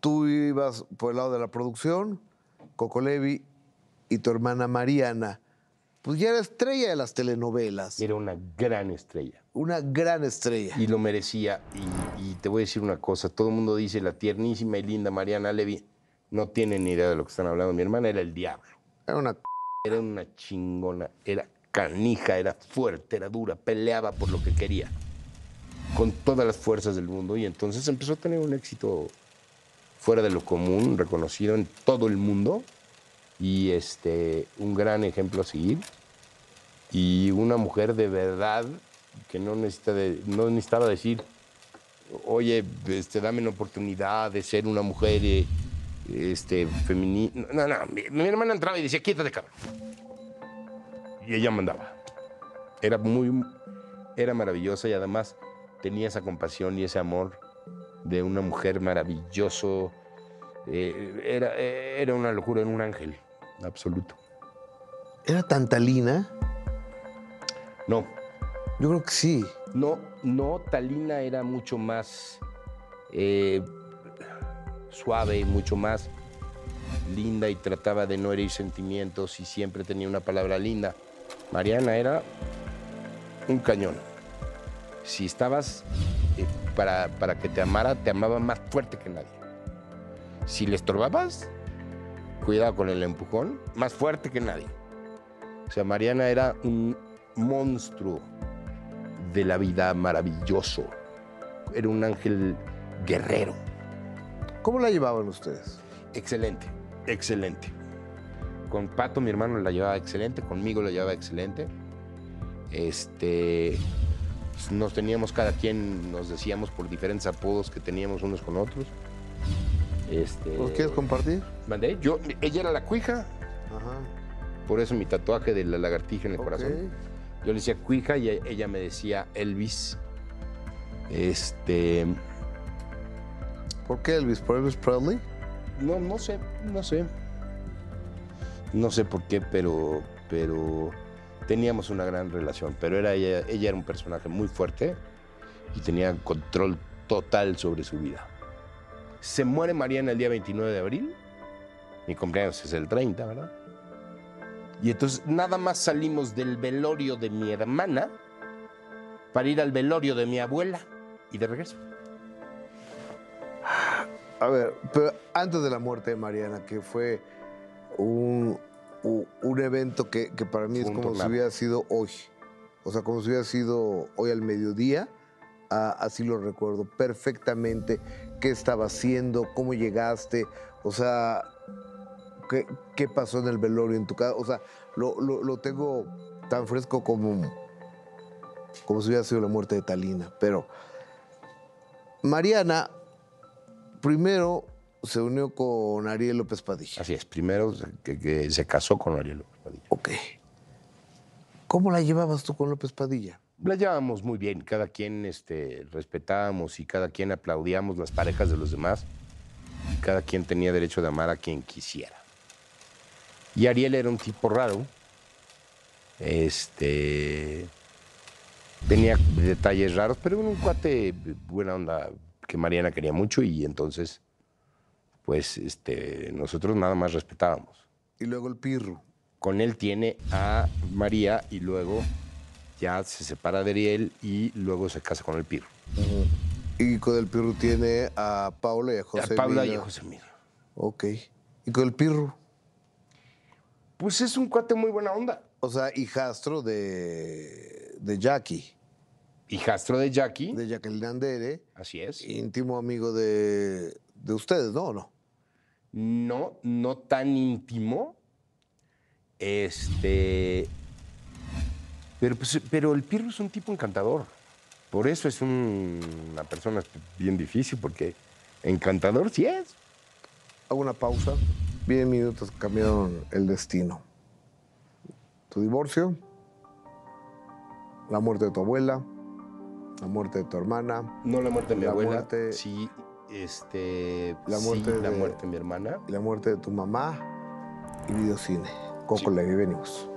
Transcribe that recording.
tú ibas por el lado de la producción, Coco Levi y tu hermana Mariana. Pues ya era estrella de las telenovelas. Era una gran estrella. Una gran estrella. Y lo merecía. Y, y te voy a decir una cosa. Todo el mundo dice la tiernísima y linda Mariana Levy. No tienen ni idea de lo que están hablando. Mi hermana era el diablo. Era una Era una chingona. Era canija, era fuerte, era dura. Peleaba por lo que quería. Con todas las fuerzas del mundo. Y entonces empezó a tener un éxito fuera de lo común, reconocido en todo el mundo. Y este, un gran ejemplo a seguir. Y una mujer de verdad que no, necesita de- no necesitaba decir, oye, este, dame una oportunidad de ser una mujer eh, este, femenina. No, no, mi, hermana entraba y decía, quítate, cabrón. Y ella mandaba. Era muy, era maravillosa y además tenía esa compasión y ese amor de una mujer maravilloso. Eh, era, eh, era una locura, era un ángel, absoluto. ¿Era Tantalina? No, Yo creo que sí. No, no, Talina era mucho más eh, suave y mucho más linda y trataba de no herir sentimientos y siempre tenía una palabra linda. Mariana era un cañón. Si estabas para, para que te amara, te amaba más fuerte que nadie. Si le estorbabas, cuidado con el empujón, más fuerte que nadie. O sea, Mariana era un monstruo de la vida maravilloso. Era un ángel guerrero. ¿Cómo la llevaban ustedes? Excelente, excelente. Con Pato, mi hermano, la llevaba excelente, conmigo la llevaba excelente. Este, nos teníamos cada quien, nos decíamos por diferentes apodos que teníamos unos con otros. Este, ¿Los quieres compartir? mandé? Yo, ella era la cuija, Ajá. por eso mi tatuaje de la lagartija en el corazón. Yo le decía cuija y ella me decía Elvis. Este, ¿Por qué Elvis? ¿Por Elvis Presley? No, no sé, no sé. No sé por qué, pero, pero teníamos una gran relación. Pero era ella, ella era un personaje muy fuerte y tenía control total sobre su vida. Se muere Mariana el día 29 de abril. Mi cumpleaños es el 30, ¿verdad? Y entonces nada más salimos del velorio de mi hermana para ir al velorio de mi abuela y de regreso. A ver, pero antes de la muerte de Mariana, que fue un, un evento que, que para mí es como si hubiera sido hoy. O sea, como si hubiera sido hoy al mediodía. ah, así lo recuerdo perfectamente. ¿Qué estaba haciendo? ¿Cómo llegaste? O sea, ¿qué, qué pasó en el velorio en tu casa? O sea, lo, lo- lo tengo tan fresco como, como si hubiera sido la muerte de Talina. Pero Mariana primero se unió con Ariel López Padilla. Así es, primero que, que se casó con Ariel López Padilla. Ok. ¿Cómo la llevabas tú con López Padilla? La llevábamos muy bien, cada quien este, respetábamos y cada quien aplaudíamos las parejas de los demás. Cada quien tenía derecho de amar a quien quisiera. Y Ariel era un tipo raro. Este. Tenía detalles raros, pero era un cuate buena onda que Mariana quería mucho y entonces, pues, este, nosotros nada más respetábamos. Y luego el Pirru. Con él tiene a María y luego ya se separa de Ariel y luego se casa con el Pirro. Y con el Pirru tiene a Paula y a José a Paula y a José Emilio. Ok. Y con el Pirru. Pues es un cuate muy buena onda. O sea, hijastro de, de Jackie, Hijastro de Jackie. de Jacqueline Andere, Así es. íntimo amigo de, de ustedes, ¿no? ¿O no? No, no tan íntimo. Este. Pero, pues, pero el Pirro es un tipo encantador. Por eso es un- una persona bien difícil, porque encantador sí es. Hago una pausa. Vienen minutos cambiaron el destino. Tu divorcio, la muerte de tu abuela, la muerte de tu hermana No la muerte de mi La abuela. muerte- Sí, este. La sí, muerte la de- muerte de mi hermana. la muerte de tu mamá y videocine. Coco Sí. Levi, venimos.